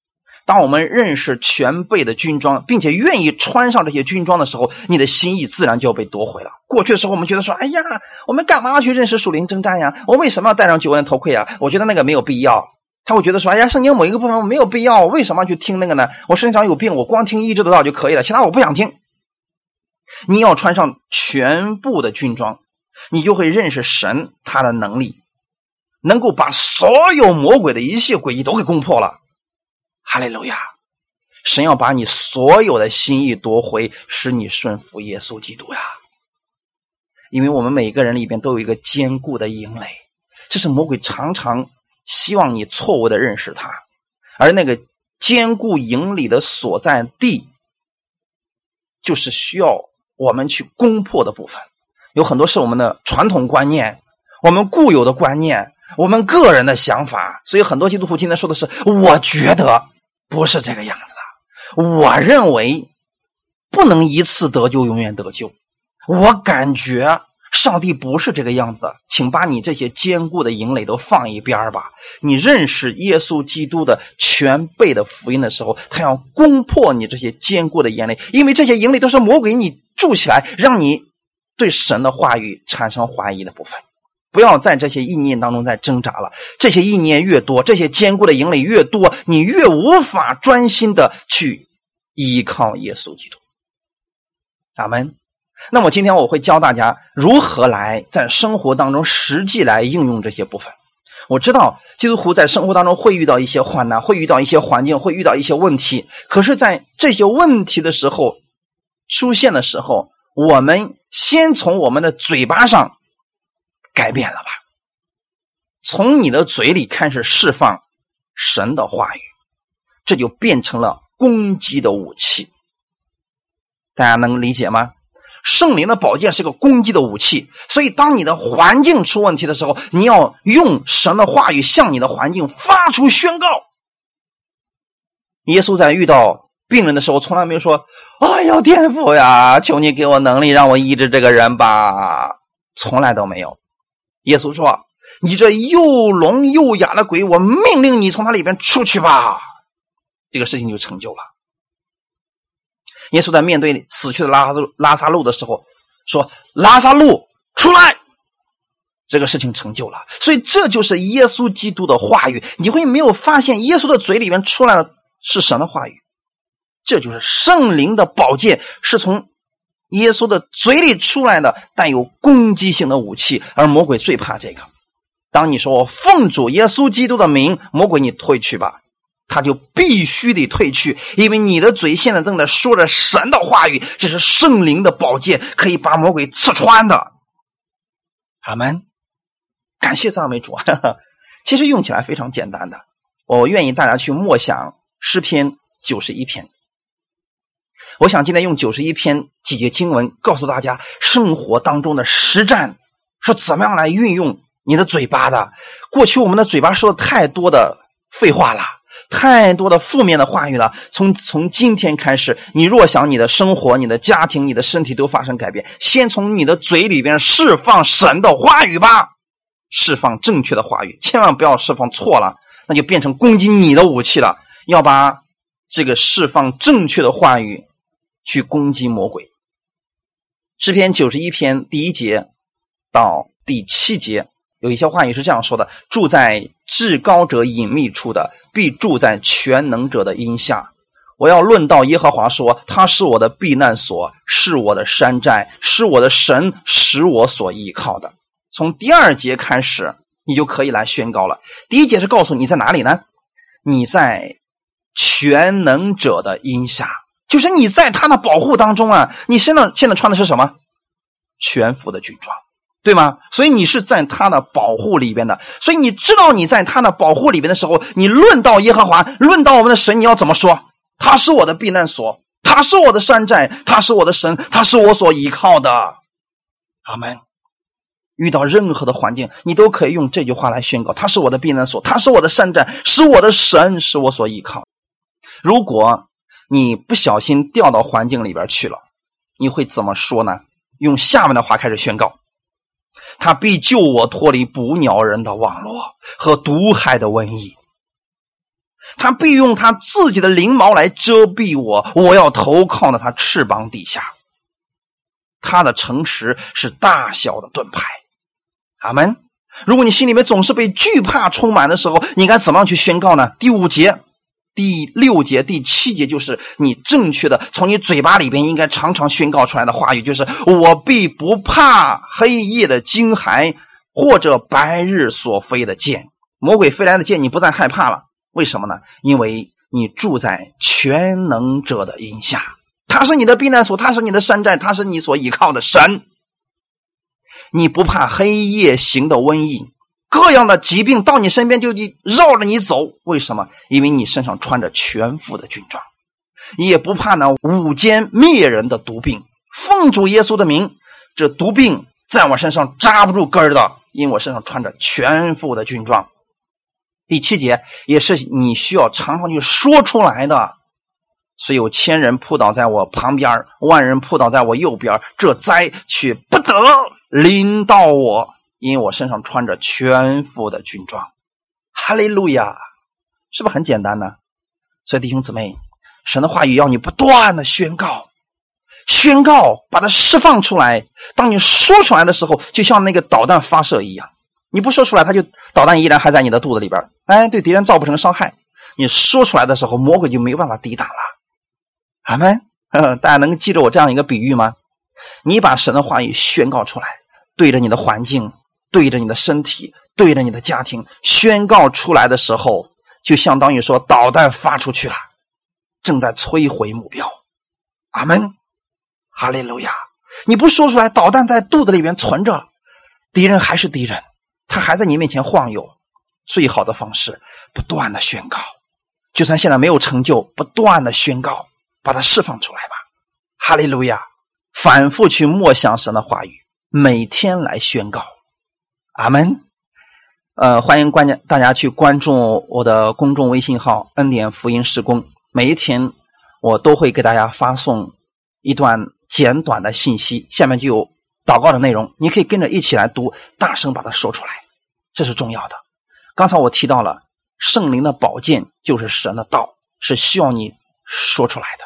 当我们认识全备的军装，并且愿意穿上这些军装的时候，你的心意自然就要被夺回了。过去的时候，我们觉得说：“哎呀，我们干嘛要去认识属灵征战呀？我为什么要戴上九纹头盔呀？我觉得那个没有必要。”他会觉得说：“哎呀，圣经某一个部分我没有必要，我为什么要去听那个呢？我身上有病，我光听医治得到就可以了，其他我不想听。你要穿上全部的军装，你就会认识神他的能力，能够把所有魔鬼的一切诡计都给攻破了。哈利路亚！神要把你所有的心意夺回，使你顺服耶稣基督呀！因为我们每个人里边都有一个坚固的营垒，这是魔鬼常常。”希望你错误的认识他，而那个坚固营里的所在地，就是需要我们去攻破的部分。有很多是我们的传统观念，我们固有的观念，我们个人的想法。所以很多基督徒今天说的是：“我觉得不是这个样子的，我认为不能一次得救永远得救，我感觉。”上帝不是这个样子的，请把你这些坚固的营垒都放一边吧。你认识耶稣基督的全备的福音的时候，他要攻破你这些坚固的营垒，因为这些营垒都是魔鬼你筑起来，让你对神的话语产生怀疑的部分。不要在这些意念当中再挣扎了。这些意念越多，这些坚固的营垒越多，你越无法专心的去依靠耶稣基督。咱们。那么今天我会教大家如何来在生活当中实际来应用这些部分。我知道基督徒在生活当中会遇到一些患难，会遇到一些环境，会遇到一些问题。可是，在这些问题的时候出现的时候，我们先从我们的嘴巴上改变了吧，从你的嘴里开始释放神的话语，这就变成了攻击的武器。大家能理解吗？圣灵的宝剑是个攻击的武器，所以当你的环境出问题的时候，你要用神的话语向你的环境发出宣告。耶稣在遇到病人的时候，从来没有说：“哎呀，天父呀，求你给我能力，让我医治这个人吧。”从来都没有。耶稣说：“你这又聋又哑的鬼，我命令你从他里边出去吧。”这个事情就成就了。耶稣在面对死去的拉萨路拉萨路的时候说：“拉萨路出来！”这个事情成就了，所以这就是耶稣基督的话语。你会没有发现耶稣的嘴里面出来的是什么话语？这就是圣灵的宝剑，是从耶稣的嘴里出来的，带有攻击性的武器。而魔鬼最怕这个。当你说我奉主耶稣基督的名，魔鬼你退去吧。他就必须得退去，因为你的嘴现在正在说着神的话语，这是圣灵的宝剑，可以把魔鬼刺穿的。阿门，感谢赞美主。其实用起来非常简单的，我愿意大家去默想诗篇九十一篇。我想今天用九十一篇几节经文，告诉大家生活当中的实战是怎么样来运用你的嘴巴的。过去我们的嘴巴说的太多的废话了。太多的负面的话语了。从从今天开始，你若想你的生活、你的家庭、你的身体都发生改变，先从你的嘴里边释放神的话语吧，释放正确的话语，千万不要释放错了，那就变成攻击你的武器了。要把这个释放正确的话语去攻击魔鬼。诗篇九十一篇第一节到第七节，有一些话语是这样说的：“住在至高者隐秘处的，必住在全能者的荫下。”我要论到耶和华说：“他是我的避难所，是我的山寨，是我的神，使我所依靠的。”从第二节开始，你就可以来宣告了。第一节是告诉你在哪里呢？你在全能者的荫下，就是你在他的保护当中啊。你身上现在穿的是什么？全副的军装。对吗？所以你是在他的保护里边的，所以你知道你在他的保护里边的时候，你论到耶和华，论到我们的神，你要怎么说？他是我的避难所，他是我的山寨，他是我的神，他是我所依靠的。阿门。遇到任何的环境，你都可以用这句话来宣告：他是我的避难所，他是我的山寨，是我的神，是我所依靠。如果你不小心掉到环境里边去了，你会怎么说呢？用下面的话开始宣告。他必救我脱离捕鸟人的网络和毒害的瘟疫。他必用他自己的翎毛来遮蔽我，我要投靠在他翅膀底下。他的诚实是大小的盾牌。阿门。如果你心里面总是被惧怕充满的时候，你该怎么样去宣告呢？第五节。第六节、第七节就是你正确的从你嘴巴里边应该常常宣告出来的话语，就是我必不怕黑夜的惊骇，或者白日所飞的箭，魔鬼飞来的箭，你不再害怕了。为什么呢？因为你住在全能者的荫下，他是你的避难所，他是你的山寨，他是你所依靠的神。你不怕黑夜行的瘟疫。各样的疾病到你身边就得绕着你走，为什么？因为你身上穿着全副的军装，也不怕那午间灭人的毒病。奉主耶稣的名，这毒病在我身上扎不住根的，因为我身上穿着全副的军装。第七节也是你需要常常去说出来的。虽有千人扑倒在我旁边，万人扑倒在我右边，这灾却不得临到我。因为我身上穿着全副的军装，哈利路亚，是不是很简单呢？所以弟兄姊妹，神的话语要你不断的宣告，宣告，把它释放出来。当你说出来的时候，就像那个导弹发射一样，你不说出来，它就导弹依然还在你的肚子里边，哎，对敌人造不成伤害。你说出来的时候，魔鬼就没有办法抵挡了。阿门。大家能记住我这样一个比喻吗？你把神的话语宣告出来，对着你的环境。对着你的身体，对着你的家庭宣告出来的时候，就相当于说导弹发出去了，正在摧毁目标。阿门，哈利路亚！你不说出来，导弹在肚子里面存着，敌人还是敌人，他还在你面前晃悠。最好的方式，不断的宣告，就算现在没有成就，不断的宣告，把它释放出来吧。哈利路亚！反复去默想神的话语，每天来宣告。阿门，呃，欢迎关键大家去关注我的公众微信号“恩典福音施工”。每一天我都会给大家发送一段简短的信息，下面就有祷告的内容，你可以跟着一起来读，大声把它说出来，这是重要的。刚才我提到了圣灵的宝剑就是神的道，是需要你说出来的，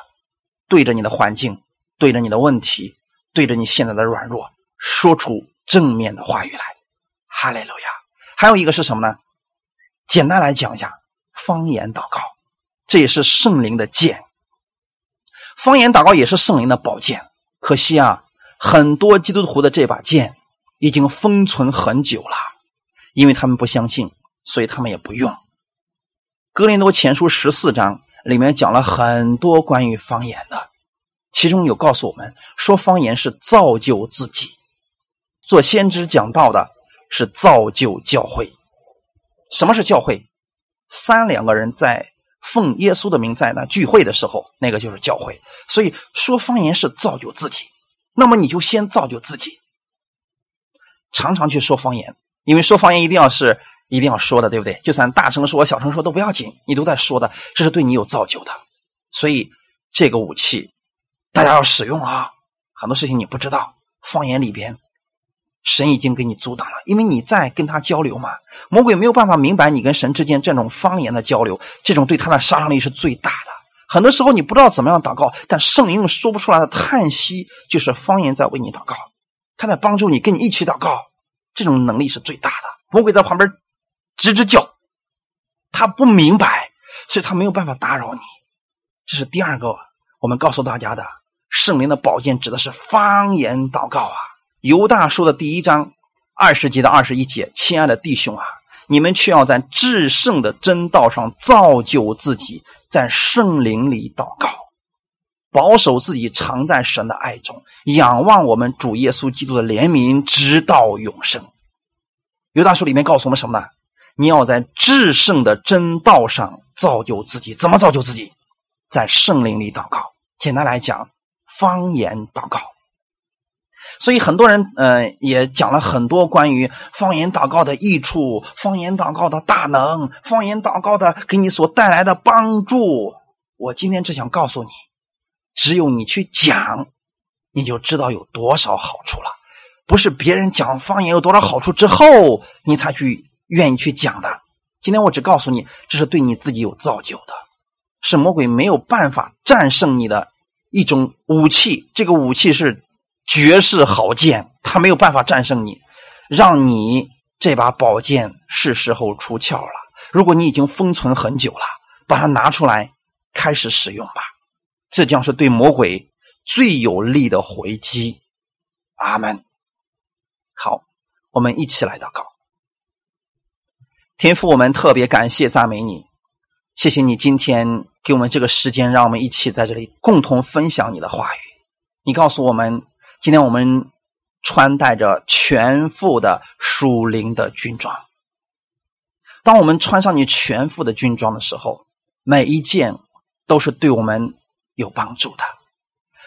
对着你的环境，对着你的问题，对着你现在的软弱，说出正面的话语来。哈利路亚！还有一个是什么呢？简单来讲一下，方言祷告，这也是圣灵的剑。方言祷告也是圣灵的宝剑。可惜啊，很多基督徒的这把剑已经封存很久了，因为他们不相信，所以他们也不用。哥林多前书十四章里面讲了很多关于方言的，其中有告诉我们说，方言是造就自己。做先知讲道的。是造就教会。什么是教会？三两个人在奉耶稣的名在那聚会的时候，那个就是教会。所以说方言是造就自己，那么你就先造就自己，常常去说方言，因为说方言一定要是一定要说的，对不对？就算大声说、小声说都不要紧，你都在说的，这是对你有造就的。所以这个武器大家要使用啊！很多事情你不知道，方言里边。神已经给你阻挡了，因为你在跟他交流嘛。魔鬼没有办法明白你跟神之间这种方言的交流，这种对他的杀伤力是最大的。很多时候你不知道怎么样祷告，但圣灵用说不出来的叹息，就是方言在为你祷告，他在帮助你跟你一起祷告，这种能力是最大的。魔鬼在旁边吱吱叫，他不明白，所以他没有办法打扰你。这是第二个，我们告诉大家的圣灵的宝剑指的是方言祷告啊。犹大书的第一章二十节到二十一节，亲爱的弟兄啊，你们却要在至圣的真道上造就自己，在圣灵里祷告，保守自己常在神的爱中，仰望我们主耶稣基督的怜悯，直到永生。犹大书里面告诉我们什么呢？你要在至圣的真道上造就自己，怎么造就自己？在圣灵里祷告。简单来讲，方言祷告。所以很多人，呃，也讲了很多关于方言祷告的益处、方言祷告的大能、方言祷告的给你所带来的帮助。我今天只想告诉你，只有你去讲，你就知道有多少好处了。不是别人讲方言有多少好处之后，你才去愿意去讲的。今天我只告诉你，这是对你自己有造就的，是魔鬼没有办法战胜你的一种武器。这个武器是。绝世好剑，他没有办法战胜你，让你这把宝剑是时候出鞘了。如果你已经封存很久了，把它拿出来开始使用吧，这将是对魔鬼最有力的回击。阿门。好，我们一起来祷告。天父，我们特别感谢赞美你，谢谢你今天给我们这个时间，让我们一起在这里共同分享你的话语。你告诉我们。今天我们穿戴着全副的属灵的军装。当我们穿上你全副的军装的时候，每一件都是对我们有帮助的。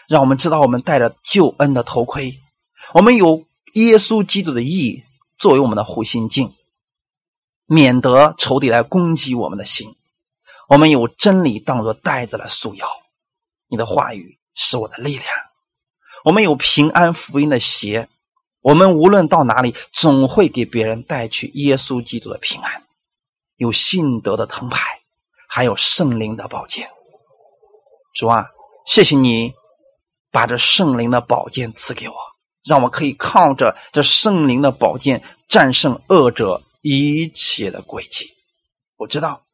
让我们知道，我们戴着救恩的头盔，我们有耶稣基督的义作为我们的护心镜，免得仇敌来攻击我们的心。我们有真理当作带子来束腰。你的话语是我的力量。我们有平安福音的鞋，我们无论到哪里，总会给别人带去耶稣基督的平安。有信德的藤牌，还有圣灵的宝剑。主啊，谢谢你把这圣灵的宝剑赐给我，让我可以靠着这圣灵的宝剑战胜恶者一切的诡计。我知道。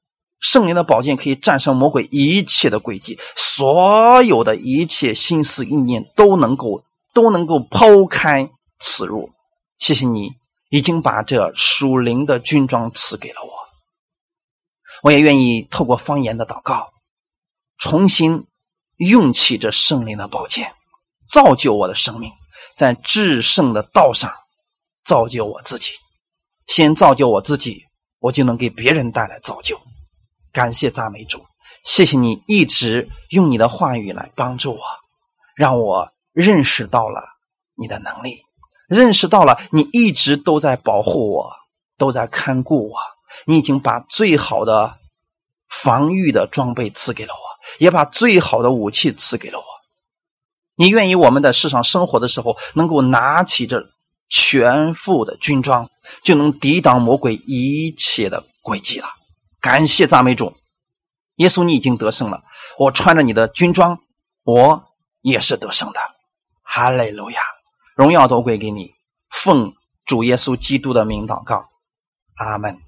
圣灵的宝剑可以战胜魔鬼一切的诡计，所有的一切心思意念都能够都能够抛开此入。谢谢你已经把这属灵的军装赐给了我，我也愿意透过方言的祷告，重新用起这圣灵的宝剑，造就我的生命，在至圣的道上造就我自己。先造就我自己，我就能给别人带来造就。感谢赞美主，谢谢你一直用你的话语来帮助我，让我认识到了你的能力，认识到了你一直都在保护我，都在看顾我。你已经把最好的防御的装备赐给了我，也把最好的武器赐给了我。你愿意我们在世上生活的时候，能够拿起这全副的军装，就能抵挡魔鬼一切的诡计了。感谢赞美主，耶稣，你已经得胜了。我穿着你的军装，我也是得胜的。哈利路亚，荣耀都归给你。奉主耶稣基督的名祷告，阿门。